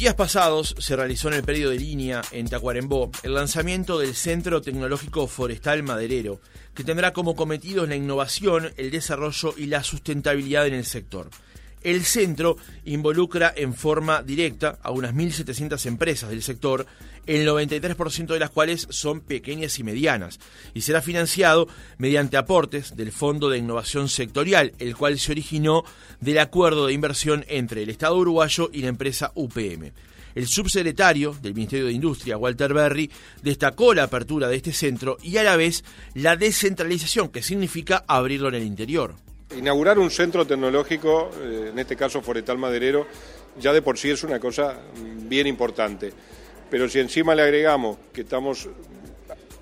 Días pasados se realizó en el periodo de línea en Tacuarembó el lanzamiento del Centro Tecnológico Forestal Maderero, que tendrá como cometidos la innovación, el desarrollo y la sustentabilidad en el sector. El centro involucra en forma directa a unas 1.700 empresas del sector, el 93% de las cuales son pequeñas y medianas, y será financiado mediante aportes del Fondo de Innovación Sectorial, el cual se originó del acuerdo de inversión entre el Estado uruguayo y la empresa UPM. El subsecretario del Ministerio de Industria, Walter Berry, destacó la apertura de este centro y a la vez la descentralización, que significa abrirlo en el interior. Inaugurar un centro tecnológico, eh, en este caso Forestal Maderero, ya de por sí es una cosa bien importante. Pero si encima le agregamos que estamos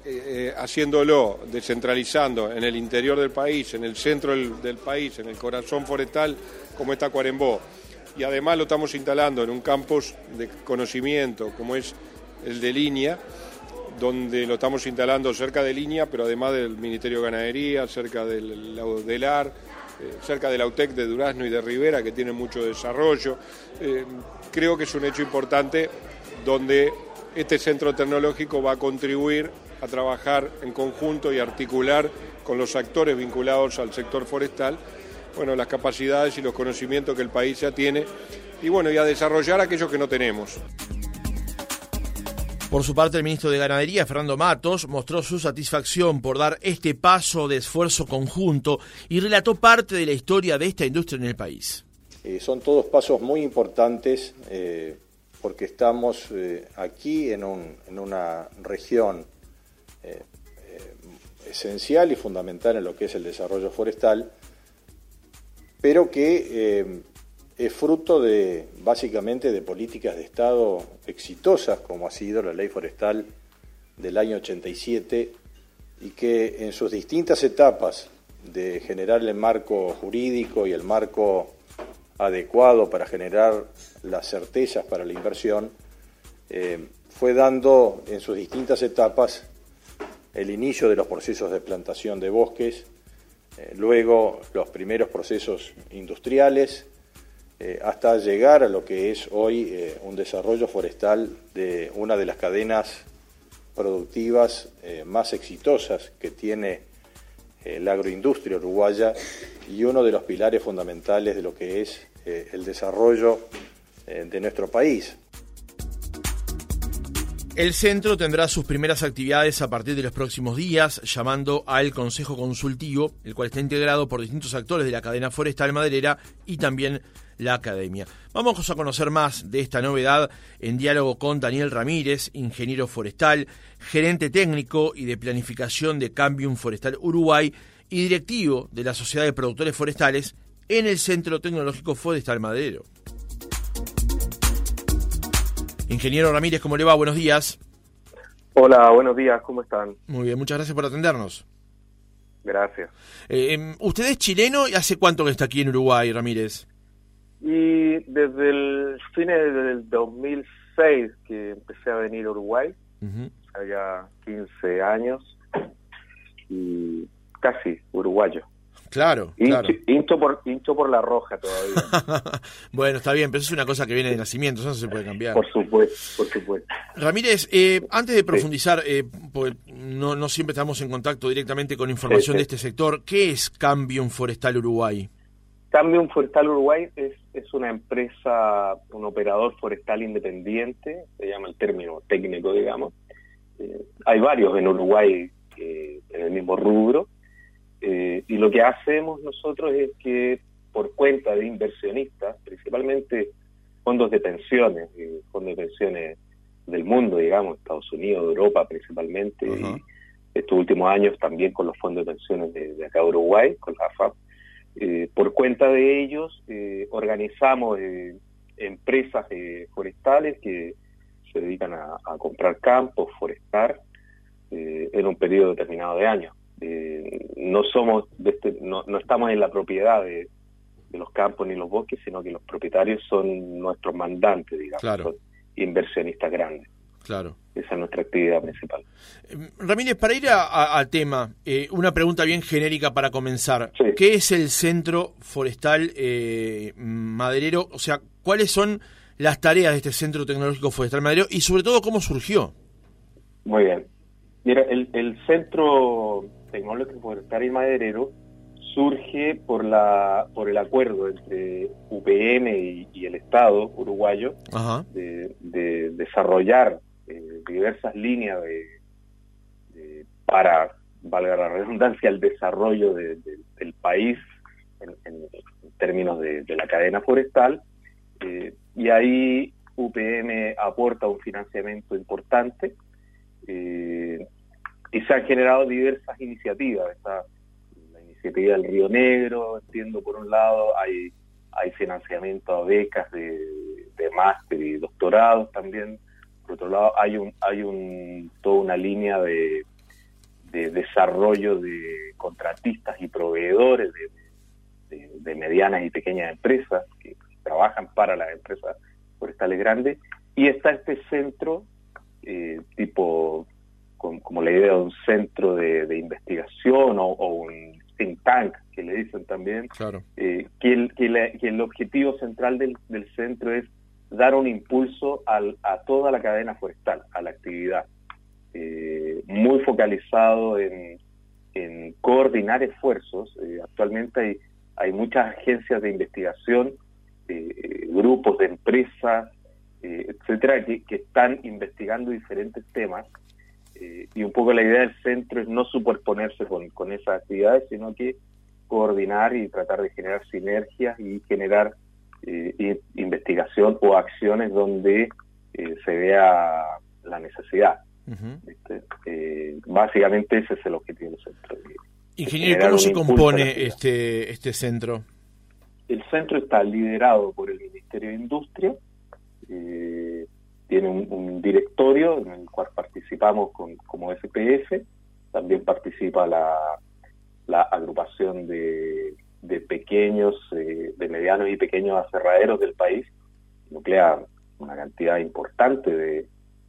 eh, eh, haciéndolo, descentralizando en el interior del país, en el centro del, país, en el corazón forestal, como está Cuarembó, y además lo estamos instalando en un campus de conocimiento como es el de línea, donde lo estamos instalando cerca de línea, pero además del Ministerio de Ganadería, cerca del, del AR, eh, cerca del AUTEC de Durazno y de Rivera, que tienen mucho desarrollo. Eh, creo que es un hecho importante donde este centro tecnológico va a contribuir a trabajar en conjunto y articular con los actores vinculados al sector forestal, bueno, las capacidades y los conocimientos que el país ya tiene y bueno, y a desarrollar aquellos que no tenemos. Por su parte, el ministro de Ganadería, Fernando Matos, mostró su satisfacción por dar este paso de esfuerzo conjunto y relató parte de la historia de esta industria en el país. Eh, son todos pasos muy importantes eh, porque estamos eh, aquí en, en, una región esencial y fundamental en lo que es el desarrollo forestal, pero que es fruto de básicamente de políticas de Estado exitosas como ha sido la ley forestal del año 87 y que en sus distintas etapas de generar el marco jurídico y el marco adecuado para generar las certezas para la inversión, eh, fue dando en sus distintas etapas el inicio de los procesos de plantación de bosques, eh, luego los primeros procesos industriales, eh, hasta llegar a lo que es hoy eh, un desarrollo forestal de una de las cadenas productivas eh, más exitosas que tiene la agroindustria uruguaya y uno de los pilares fundamentales de lo que es el desarrollo de nuestro país. El centro tendrá sus primeras actividades a partir de los próximos días, llamando al Consejo Consultivo, el cual está integrado por distintos actores de la cadena forestal maderera y también la academia. Vamos a conocer más de esta novedad en diálogo con Daniel Ramírez, ingeniero forestal, gerente técnico y de planificación de Cambium Forestal Uruguay y directivo de la Sociedad de Productores Forestales en el Centro Tecnológico Forestal Madero. Ingeniero Ramírez, ¿cómo le va? Buenos días. Hola, buenos días, ¿cómo están? Muy bien, muchas gracias por atendernos. Gracias. Eh, em, ¿Usted es chileno y hace cuánto que está aquí en Uruguay, Ramírez? Y desde el fines del 2006 que empecé a venir a Uruguay, uh 15 años, y casi uruguayo. Claro, hincho, por, hincho por la roja todavía. bueno, está bien, pero eso es una cosa que viene de nacimiento, eso no se puede cambiar. Por supuesto, por supuesto. Ramírez, eh, antes de profundizar, eh, porque no, no siempre estamos en contacto directamente con información de este sector, ¿qué es Cambium Forestal Uruguay? Cambium Forestal Uruguay es, es una empresa, un operador forestal independiente, se llama el término técnico, digamos. Eh, hay varios en Uruguay en el mismo rubro. Eh, y lo que hacemos nosotros es que por cuenta de inversionistas, principalmente fondos de pensiones, eh, fondos de pensiones del mundo, digamos, Estados Unidos, Europa principalmente, y estos últimos años también con los fondos de pensiones de, de acá de Uruguay, con la AFAP, eh, por cuenta de ellos eh, organizamos eh, empresas forestales que se dedican a, comprar campos, forestar, en un periodo determinado de años. No somos, este, no, estamos en la propiedad de, los campos ni los bosques, sino que los propietarios son nuestros mandantes, digamos, son inversionistas grandes. Claro. Esa es nuestra actividad principal. Em, Ramírez, para ir al tema, eh, una pregunta bien genérica para comenzar. ¿Qué es el Centro Forestal eh, Maderero? O sea, ¿cuáles son las tareas de este Centro Tecnológico Forestal Madero y sobre todo cómo surgió. Muy bien. Mira, el, el Centro Tecnológico Forestal y Maderero surge por la por el acuerdo entre UPM y, el Estado uruguayo de, desarrollar eh, diversas líneas de, para valga la redundancia el desarrollo del país en, términos de, la cadena forestal eh, y ahí UPM aporta un financiamiento importante eh, y se han generado diversas iniciativas iniciativa del Río Negro, entiendo por un lado, hay, hay financiamiento a becas de, máster y doctorados también, por otro lado hay un, hay un toda una línea de, de desarrollo de contratistas y proveedores de, de, medianas y pequeñas empresas que trabajan para las empresas forestales grandes, y está este centro eh, tipo como la idea de un centro de, investigación o, un think tank, que le dicen también, eh, que, el, que, el objetivo central del, centro es dar un impulso a toda la cadena forestal, a la actividad, eh, muy focalizado en, coordinar esfuerzos. Eh, actualmente hay, hay muchas agencias de investigación, grupos de empresas, etcétera, que, que están investigando diferentes temas eh, y un poco la idea del centro es no superponerse con, esas actividades, sino que coordinar y tratar de generar sinergias y generar eh, investigación o acciones donde eh, se vea la necesidad. básicamente ese es el objetivo del centro. Ingeniero, ¿cómo se compone este, este centro? El centro está liderado por el Ministerio de Industria, tiene un, directorio en el cual participamos con, como SPF, también participa la, la agrupación de, de pequeños, eh, de medianos y pequeños aserraderos del país, nuclea una cantidad importante de,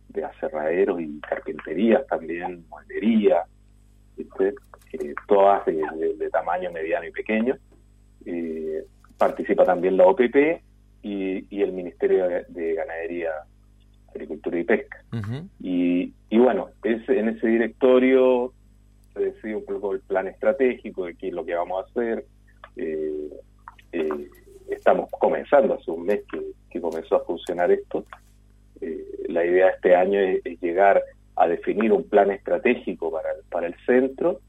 de aserraderos y carpinterías también, moldería, eh, todas de, tamaño mediano y pequeño. Eh, participa también la OPP y, y el Ministerio de Ganadería Agricultura y Pesca. y, y, bueno, en ese directorio se decide un poco el plan estratégico de qué es lo que vamos a hacer. Eh, eh, estamos comenzando, hace un mes que, comenzó a funcionar esto. Eh, la idea de este año es, llegar a definir un plan estratégico para el, para el centro.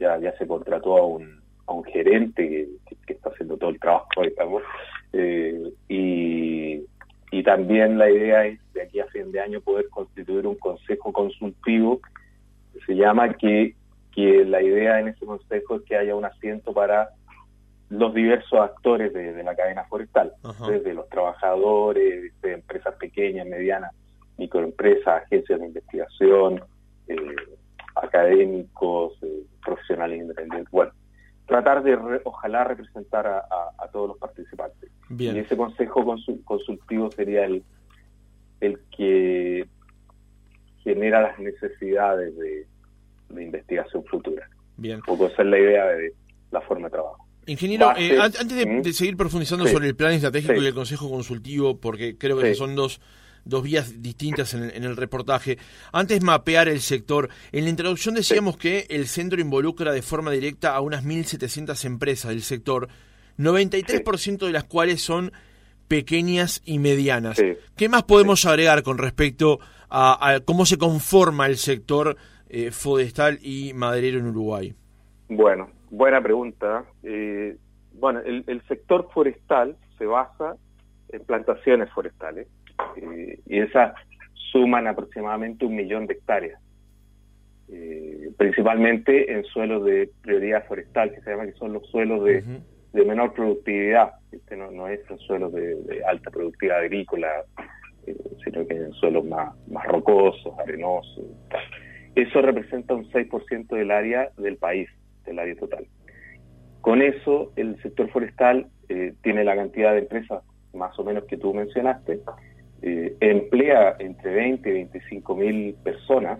Ya, ya se contrató a un, a un gerente que, que, está haciendo todo el trabajo, digamos, y, y también la idea es de aquí a fin de año poder constituir un consejo consultivo que se llama que, que la idea en ese consejo es que haya un asiento para los diversos actores de, la cadena forestal, desde los trabajadores, de empresas pequeñas, medianas, microempresas, agencias de investigación, eh, académicos, eh, profesionales independientes. Bueno, tratar de, ojalá, representar a, todos los participantes. Y ese consejo consultivo sería el, el que genera las necesidades de, investigación futura. Bien. Un poco esa es la idea de la forma de trabajo. Ingeniero, eh, antes de, seguir profundizando sobre el plan estratégico y el consejo consultivo, porque creo que son dos dos vías distintas en, el reportaje. Antes mapear el sector. En la introducción decíamos que el centro involucra de forma directa a unas 1.700 empresas del sector, 93% de las cuales son pequeñas y medianas. ¿Qué más podemos agregar con respecto a, cómo se conforma el sector eh, forestal y maderero en Uruguay? Bueno, buena pregunta. Eh, bueno, el sector forestal se basa en plantaciones forestales eh, y esas suman aproximadamente un millón de hectáreas, eh, principalmente en suelos de prioridad forestal, que se llama que son los suelos de, menor productividad, este no, no es en suelos de, alta productividad agrícola, eh, sino que en suelos más, más rocosos, arenosos. Eso representa un 6% del área del país, del área total. Con eso, el sector forestal tiene la cantidad de empresas más o menos que tú mencionaste, eh, emplea entre 20 y 25 mil personas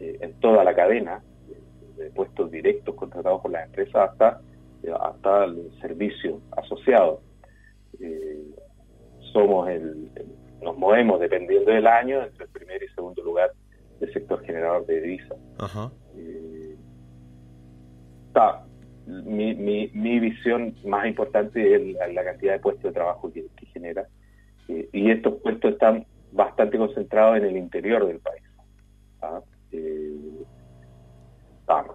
eh, en toda la cadena, de puestos directos contratados por las empresas hasta, hasta el servicio asociado. Eh, somos el, nos movemos dependiendo del año entre el primer y segundo lugar del sector generador de divisas. Eh, mi, mi, mi, visión más importante es la, cantidad de puestos de trabajo que, genera. Eh, y estos puestos están bastante concentrados en el interior del país. ¿ah? Eh,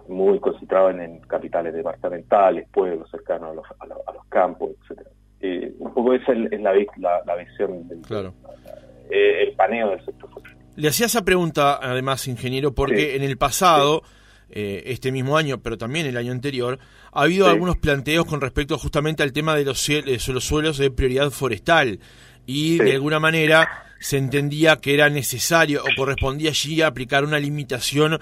muy concentrados en, capitales departamentales, pueblos cercanos a los, a los, campos, etcétera. Eh, un poco esa es la, la, visión del el paneo del sector Le hacía esa pregunta, además, ingeniero, porque en el pasado... Eh, este mismo año, pero también el año anterior, ha habido algunos planteos con respecto justamente al tema de los, los suelos de prioridad forestal y de alguna manera se entendía que era necesario o correspondía allí aplicar una limitación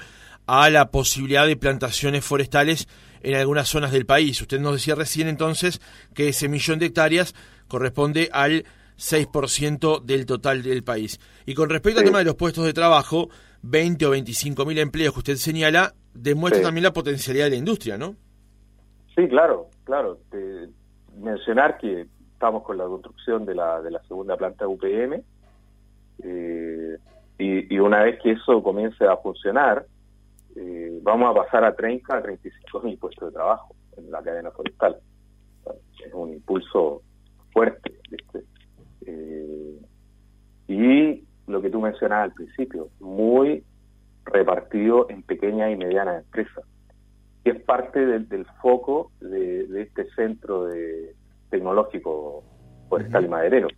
a la posibilidad de plantaciones forestales en algunas zonas del país. Usted nos decía recién entonces que ese millón de hectáreas corresponde al 6% del total del país. Y con respecto al tema de los puestos de trabajo, 20 o 25 mil empleos que usted señala, demuestra también la potencialidad de la industria, ¿no? Sí, claro, claro. mencionar que estamos con la construcción de la, de la segunda planta UPM eh, y, una vez que eso comience a funcionar, eh, vamos a pasar a 30 a 35 mil puestos de trabajo en la cadena forestal. Es un impulso fuerte. Eh, y lo que tú mencionabas al principio, muy repartido en pequeñas y medianas empresas. Y es parte del, foco de, este centro de tecnológico forestal y maderero.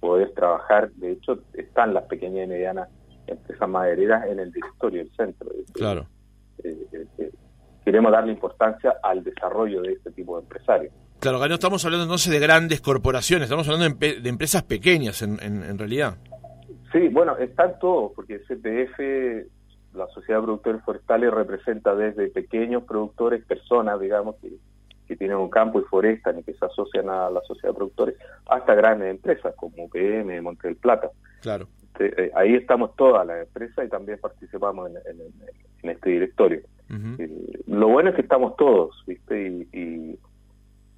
Poder trabajar, de hecho, están las pequeñas y medianas empresas madereras en el directorio del centro. Claro. Eh, eh, eh, queremos darle importancia al desarrollo de este tipo de empresarios. Claro, que no estamos hablando entonces de grandes corporaciones, estamos hablando de, empresas pequeñas en, en, realidad. Sí, bueno, están todos, porque CPF la Sociedad de Productores Forestales representa desde pequeños productores, personas, digamos, que, tienen un campo y forestan y que se asocian a la Sociedad de Productores, hasta grandes empresas como UPM, Monte del Plata. Claro. Este, eh, ahí estamos todas las empresas y también participamos en, este directorio. Eh, lo bueno es que estamos todos, ¿viste? Y,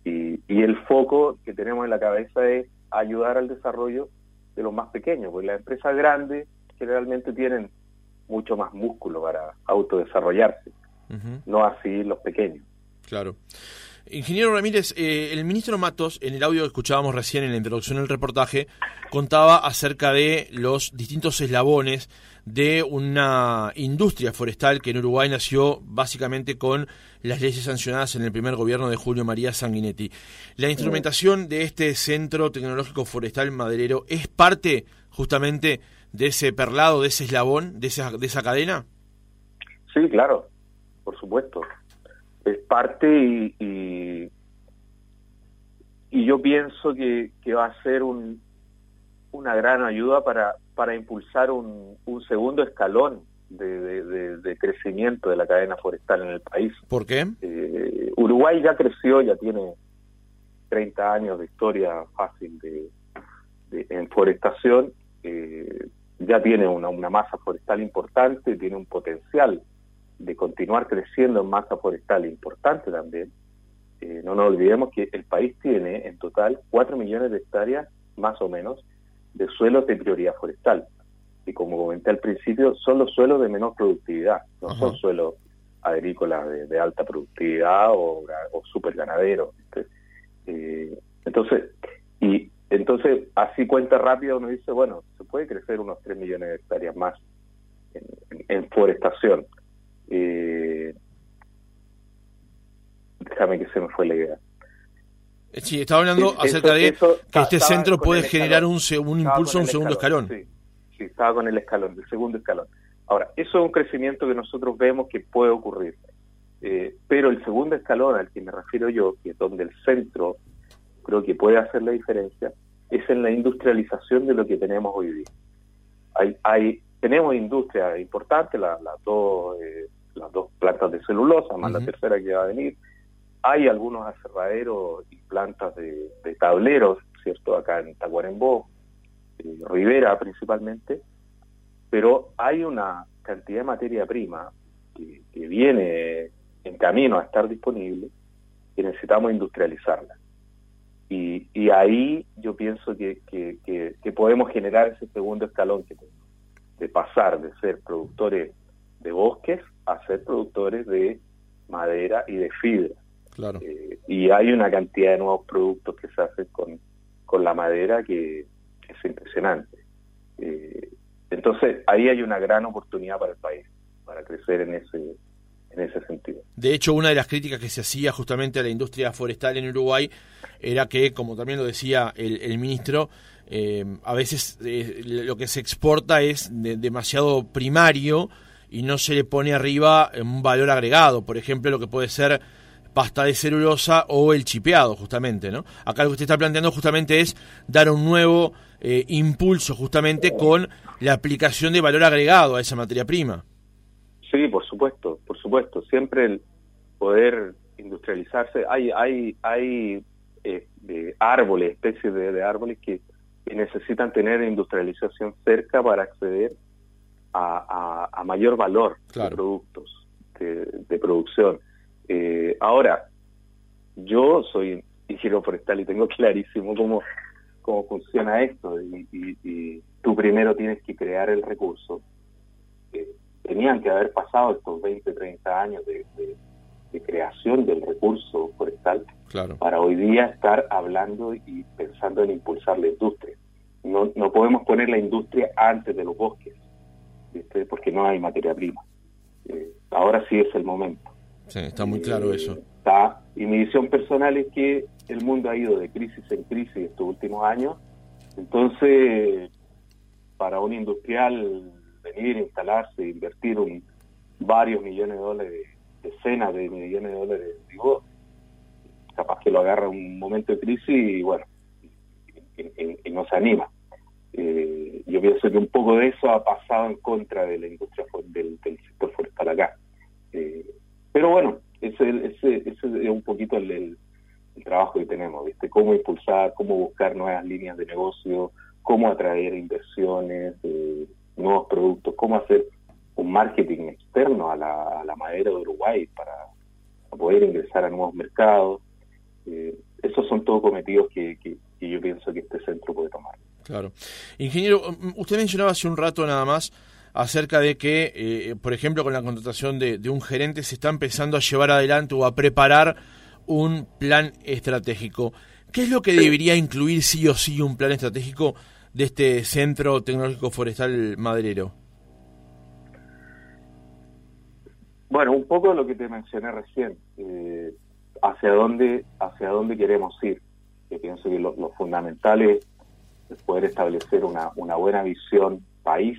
y, y, el foco que tenemos en la cabeza es ayudar al desarrollo de los más pequeños, porque las empresas grandes generalmente tienen mucho más músculo para autodesarrollarse, no así los pequeños. Claro. Ingeniero Ramírez, eh, el ministro Matos, en el audio que escuchábamos recién en la introducción del reportaje, contaba acerca de los distintos eslabones de una industria forestal que en Uruguay nació básicamente con las leyes sancionadas en el primer gobierno de Julio María Sanguinetti. ¿La instrumentación de este Centro Tecnológico Forestal Maderero es parte justamente de ese perlado, de ese eslabón, de esa, de esa cadena? Sí, claro, por supuesto. Es parte y, y, yo pienso que, que, va a ser un, una gran ayuda para, para impulsar un, un segundo escalón de, de, crecimiento de la cadena forestal en el país. ¿Por qué? Eh, Uruguay ya creció, ya tiene 30 años de historia fácil de, en forestación eh, ya tiene una, una masa forestal importante, tiene un potencial de continuar creciendo en masa forestal importante también. Eh, no nos olvidemos que el país tiene en total 4 millones de hectáreas, más o menos, de suelos de prioridad forestal. Y como comenté al principio, son los suelos de menor productividad, no son suelos agrícolas de, alta productividad o, o super ganaderos. Eh, entonces, y entonces, así cuenta rápido, uno dice, bueno, se puede crecer unos 3 millones de hectáreas más en, forestación. Eh, déjame que se me fue la idea. Eh, sí, estaba hablando acerca de que este centro puede generar un, un impulso, un segundo escalón. Sí, sí, estaba con el escalón, el segundo escalón. Ahora, eso es un crecimiento que nosotros vemos que puede ocurrir. Eh, pero el segundo escalón al que me refiero yo, que es donde el centro creo que puede hacer la diferencia, es en la industrialización de lo que tenemos hoy día. Hay, hay tenemos industria importante, las dos eh, las dos plantas de celulosa, más la tercera que va a venir. Hay algunos aserraderos y plantas de, tableros, ¿cierto? Acá en Tacuarembó, eh, Rivera principalmente, pero hay una cantidad de materia prima que, viene en camino a estar disponible y necesitamos industrializarla. Y, ahí yo pienso que, que, podemos generar ese segundo escalón que de pasar de ser productores de bosques a ser productores de madera y de fibra. Claro. Eh, y hay una cantidad de nuevos productos que se hacen con, con la madera que es impresionante. Eh, entonces, ahí hay una gran oportunidad para el país, para crecer en ese, en ese sentido. De hecho, una de las críticas que se hacía justamente a la industria forestal en Uruguay era que, como también lo decía el, ministro, eh, a veces eh, lo que se exporta es demasiado primario y no se le pone arriba un valor agregado, por ejemplo, lo que puede ser pasta de celulosa o el chipeado, justamente, ¿no? Acá lo que usted está planteando justamente es dar un nuevo eh, impulso justamente con la aplicación de valor agregado a esa materia prima. Sí, por supuesto, por supuesto. Siempre el poder industrializarse. Hay, hay, hay eh, árboles, especies de, árboles que, necesitan tener industrialización cerca para acceder a, mayor valor de productos de, producción. Eh, ahora, yo soy ingeniero forestal y tengo clarísimo cómo, cómo funciona esto. Y, y, tú primero tienes que crear el recurso tenían que haber pasado estos 20, 30 años de, creación del recurso forestal para hoy día estar hablando y pensando en impulsar la industria. No, no podemos poner la industria antes de los bosques, porque no hay materia prima. Eh, ahora sí es el momento. Está muy claro eso. Está, y mi visión personal es que el mundo ha ido de crisis en crisis estos últimos años. Entonces, para un industrial venir, instalarse, invertir un, varios millones de dólares, decenas de millones de dólares, digo, capaz que lo agarra un momento de crisis y bueno, y, no se anima. Eh, yo pienso que un poco de eso ha pasado en contra de la industria del, sector forestal acá. Eh, pero bueno, ese, ese, es un poquito el, trabajo que tenemos, ¿viste? Cómo impulsar, cómo buscar nuevas líneas de negocio, cómo atraer inversiones, eh, nuevos productos, cómo hacer un marketing externo a la, madera de Uruguay para, poder ingresar a nuevos mercados. Eh, esos son todos cometidos que, yo pienso que este centro puede tomar. Claro. Ingeniero, mm, usted mencionaba hace un rato nada más acerca de que, eh, por ejemplo, con la contratación de, un gerente se está empezando a llevar adelante o a preparar un plan estratégico. ¿Qué es lo que debería incluir sí o sí un plan estratégico de este Centro Tecnológico Forestal Maderero? Bueno, un poco lo que te mencioné recién, eh, hacia dónde hacia dónde queremos ir. Yo pienso que lo, fundamental es, poder establecer una buena visión país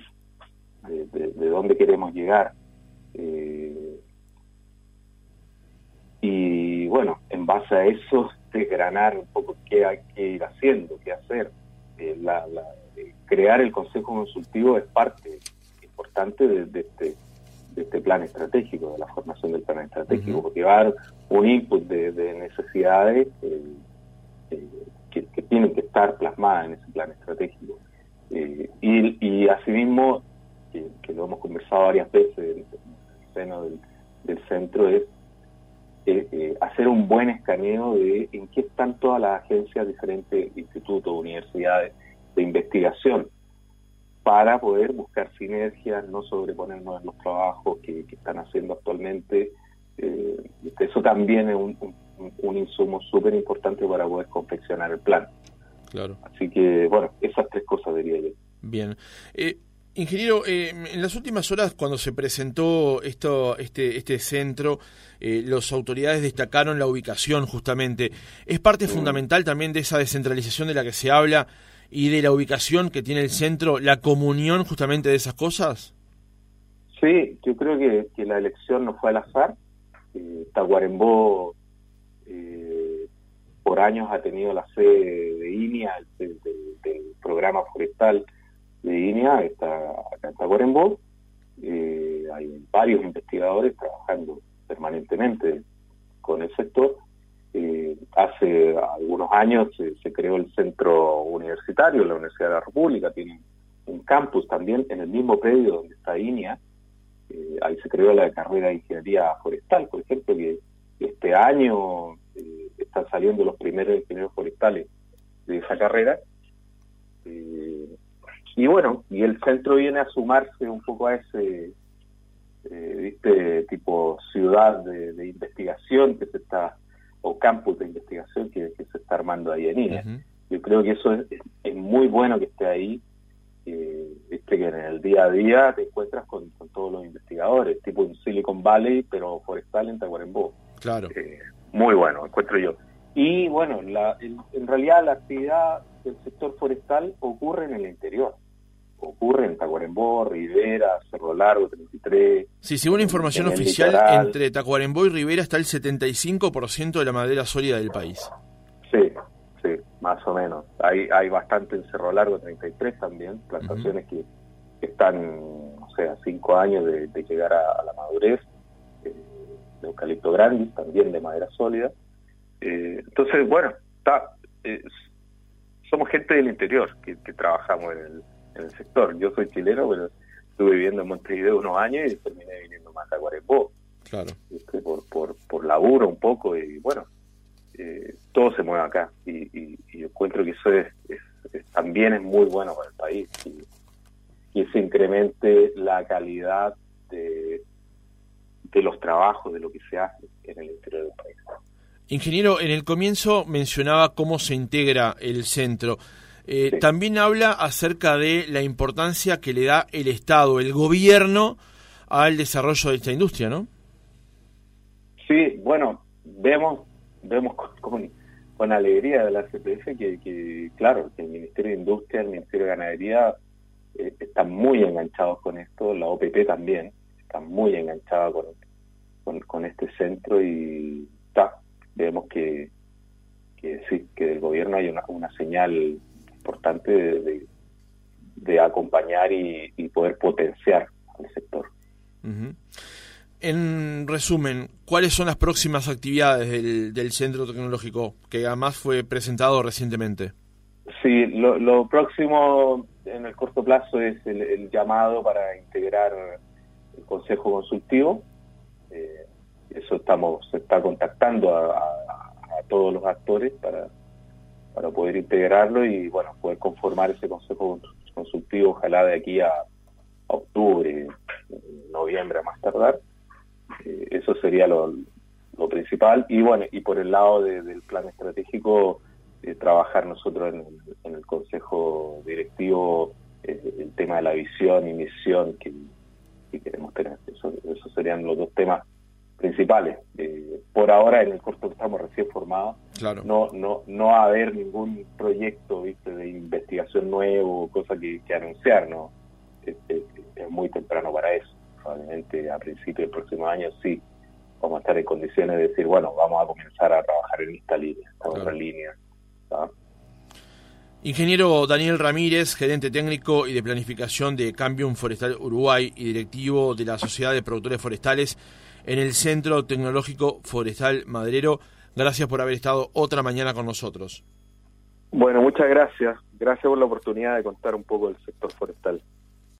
de, dónde queremos llegar. Eh, y bueno, en base a eso, desgranar un poco qué hay que ir haciendo, qué hacer. Eh, la, crear el Consejo Consultivo es parte importante de, este, de este plan estratégico, de la formación del plan estratégico, porque va a dar un input de, necesidades eh, eh, que, tienen que estar plasmadas en ese plan estratégico. y, y asimismo, que, lo hemos conversado varias veces en el seno del, del centro, es eh, hacer un buen escaneo de en qué están todas las agencias, diferentes institutos, universidades de investigación, para poder buscar sinergias, no sobreponernos en los trabajos que, están haciendo actualmente. Eh, eso también es un, un, insumo súper importante para poder confeccionar el plan. Claro. Así que, bueno, esas tres cosas diría yo. Bien. Eh, Ingeniero, eh, en las últimas horas, cuando se presentó esto, este, este centro, eh, las autoridades destacaron la ubicación justamente. ¿Es parte mm. fundamental también de esa descentralización de la que se habla y de la ubicación que tiene el centro, la comunión justamente de esas cosas? Sí, yo creo que, la elección no fue al azar. Eh, Tacuarembó eh, por años ha tenido la sede de INIA, del programa forestal de INEA está acá en Tacuarembó. Eh, hay varios investigadores trabajando permanentemente con el sector. Eh, hace algunos años se, creó el centro universitario, la Universidad de la República, tiene un campus también en el mismo predio donde está INEA. Eh, ahí se creó la carrera de ingeniería forestal, por ejemplo, que este año están saliendo los primeros ingenieros forestales esa carrera. Eh, y bueno, y el centro viene a sumarse un poco a ese, eh, viste, tipo ciudad de, investigación que se está, o campus de investigación que, se está armando ahí en INE. Yo creo que eso es, muy bueno que esté ahí, eh, viste que en el día a día te encuentras con, todos los investigadores, tipo en Silicon Valley, pero forestal en Tacuarembó. Claro. Eh, muy bueno, encuentro yo. Y bueno, la, en, realidad la actividad del sector forestal ocurre en el interior. Ocurre en Tacuarembó, Rivera, Cerro Largo, 33. Sí, según información oficial, entre Tacuarembó y Rivera está el 75% de la madera sólida del país. Sí, sí, más o menos. Hay, hay bastante en Cerro Largo, 33 también, plantaciones que, están, o sea, cinco años de, llegar a, la madurez. Eh, de eucalipto grandis, también de madera sólida. Eh, entonces, bueno, está, eh, somos gente del interior que, trabajamos en el, en el, sector. Yo soy chileno, pero estuve viviendo en Montevideo unos años y terminé viniendo más a Guarepó. Claro. Este, por, por, por laburo un poco y bueno, eh, todo se mueve acá y, y, y, encuentro que eso es, también es muy bueno para el país y, y se incremente la calidad de, de los trabajos, de lo que se hace en el interior del país. Ingeniero, en el comienzo mencionaba cómo se integra el centro. Eh, también habla acerca de la importancia que le da el Estado, el gobierno, al desarrollo de esta industria, ¿no? Sí, bueno, vemos vemos con, con, alegría de la CPF que, claro, que el Ministerio de Industria, el Ministerio de Ganadería eh, están muy enganchados con esto, la OPP también está muy enganchada con, con, este centro y está, vemos que, que sí, que del gobierno hay una, una señal importante de, de, acompañar y, poder potenciar al sector. En resumen, ¿cuáles son las próximas actividades del, del, centro tecnológico que además fue presentado recientemente? Sí, lo, lo próximo en el corto plazo es el, llamado para integrar el Consejo Consultivo. Eh, eso estamos, se está contactando a, todos los actores para, para poder integrarlo y bueno, poder conformar ese Consejo Consultivo, ojalá de aquí a, octubre, noviembre a más tardar. Eh, eso sería lo, principal. Y bueno, y por el lado del plan estratégico, eh, trabajar nosotros en, el Consejo Directivo el tema de la visión y misión que, queremos tener. Eso, esos serían los dos temas principales. Eh, por ahora, en el corto que estamos recién formados, no, no, no va a haber ningún proyecto ¿viste? de investigación nuevo, cosa que, anunciar, ¿no? Es, muy temprano para eso. Probablemente a principios del próximo año sí vamos a estar en condiciones de decir, bueno, vamos a comenzar a trabajar en esta línea, esta otra línea. Ingeniero Daniel Ramírez, gerente técnico y de planificación de Cambium Forestal Uruguay y directivo de la Sociedad de Productores Forestales en el Centro Tecnológico Forestal Maderero. Gracias por haber estado otra mañana con nosotros. Bueno, muchas gracias. Gracias por la oportunidad de contar un poco del sector forestal.